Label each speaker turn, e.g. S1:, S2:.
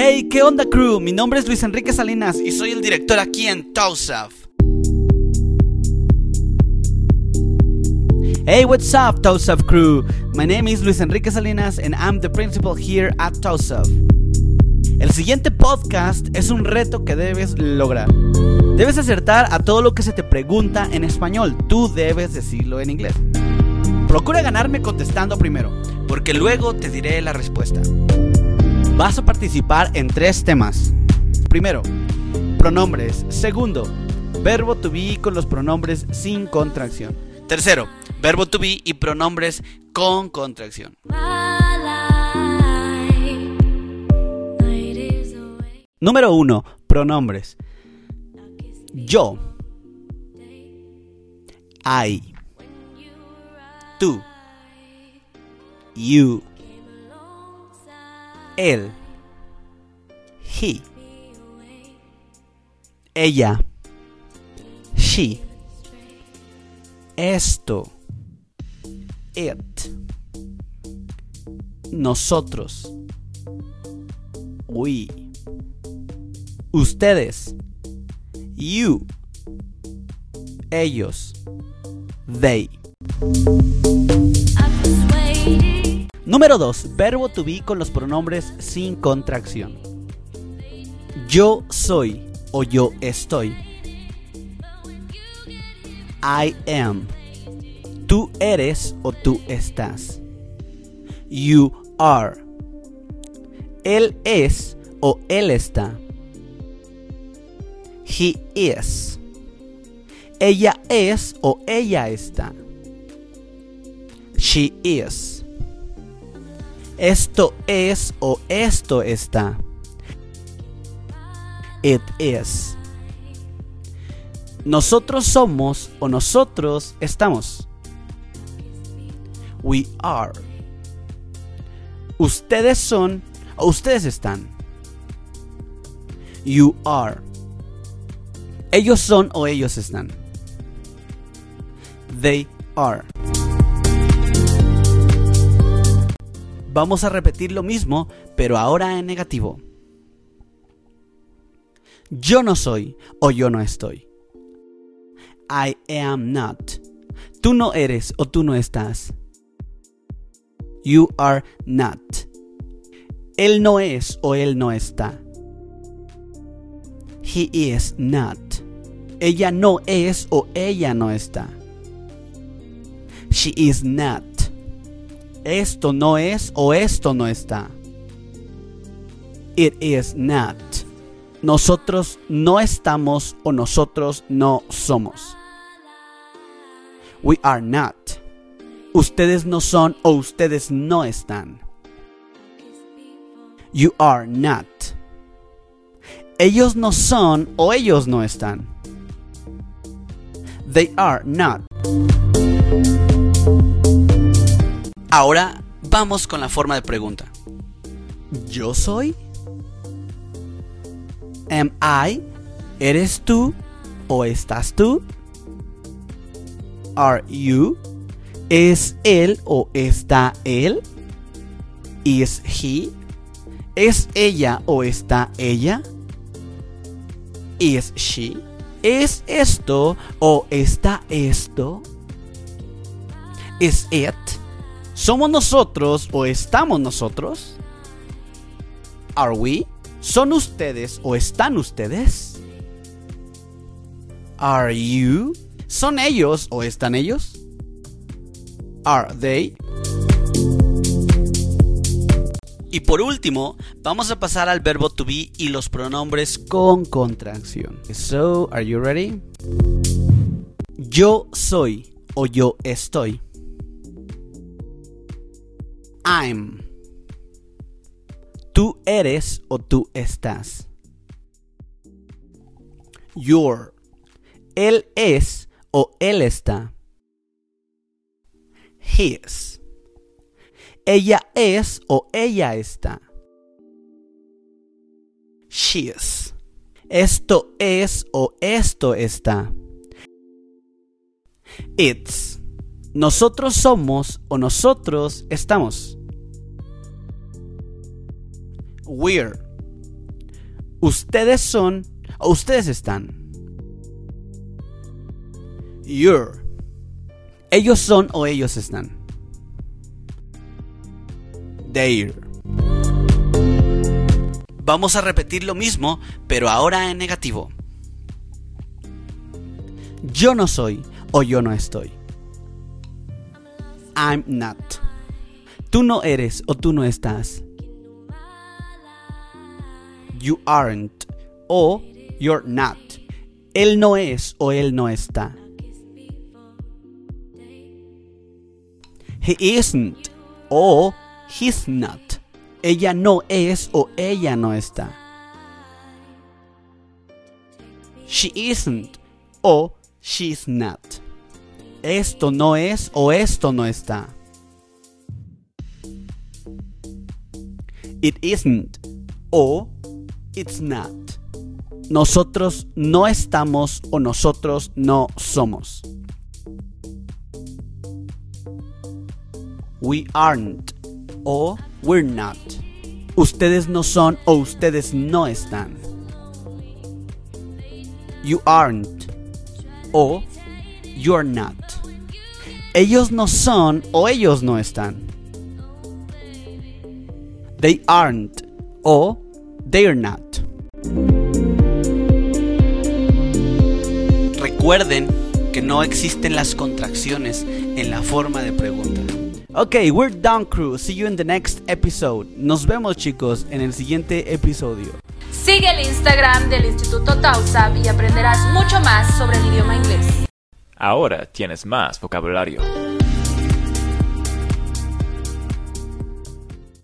S1: Hey, ¿qué onda crew? Mi nombre es Luis Enrique Salinas y soy el director aquí en TOSAF. Hey, what's up, TOSAF crew? My name is Luis Enrique Salinas and I'm the principal here at TOSAF. El siguiente podcast es un reto que debes lograr. Debes acertar a todo lo que se te pregunta en español. Tú debes decirlo en inglés. Procura ganarme contestando primero, porque luego te diré la respuesta. Vas a participar en tres temas. Primero, pronombres. Segundo, verbo to be con los pronombres sin contracción. Tercero, verbo to be y pronombres con contracción. Número uno, pronombres. Yo. I. Tú. You él, he, ella, she, esto, it, nosotros, we, ustedes, you, ellos, they. Número 2. Verbo to be con los pronombres sin contracción. Yo soy o yo estoy. I am. Tú eres o tú estás. You are. Él es o él está. He is. Ella es o ella está. She is. Esto es o esto está. It is. Nosotros somos o nosotros estamos. We are. Ustedes son o ustedes están. You are. Ellos son o ellos están. They are. Vamos a repetir lo mismo, pero ahora en negativo. Yo no soy o yo no estoy. I am not. Tú no eres o tú no estás. You are not. Él no es o él no está. He is not. Ella no es o ella no está. She is not esto no es o esto no está. It is not. Nosotros no estamos o nosotros no somos. We are not. Ustedes no son o ustedes no están. You are not. Ellos no son o ellos no están. They are not. Ahora vamos con la forma de pregunta. ¿Yo soy? Am I? ¿Eres tú o estás tú? Are you? ¿Es él o está él? Is he? ¿Es ella o está ella? Is she? ¿Es esto o está esto? Is it? ¿Somos nosotros o estamos nosotros? Are we? ¿Son ustedes o están ustedes? Are you? ¿Son ellos o están ellos? Are they? Y por último, vamos a pasar al verbo to be y los pronombres con contracción. So, are you ready? Yo soy o yo estoy. I'm. Tú eres o tú estás. You're. Él es o él está. His. Ella es o ella está. She's. Esto es o esto está. It's. Nosotros somos o nosotros estamos. We're. Ustedes son o ustedes están. You're. Ellos son o ellos están. They're. Vamos a repetir lo mismo, pero ahora en negativo. Yo no soy o yo no estoy. I'm not. Tú no eres o tú no estás. You aren't o you're not. Él no es o él no está. He isn't o he's not. Ella no es o ella no está. She isn't o she's not. Esto no es o esto no está. It isn't o it's not. Nosotros no estamos o nosotros no somos. We aren't o we're not. Ustedes no son o ustedes no están. You aren't o you're not. Ellos no son o ellos no están. They aren't o they're not. Recuerden que no existen las contracciones en la forma de pregunta. Ok, we're done crew. See you in the next episode. Nos vemos chicos en el siguiente episodio.
S2: Sigue el Instagram del Instituto Tausab y aprenderás mucho más sobre el idioma inglés.
S3: Ahora tienes más vocabulario.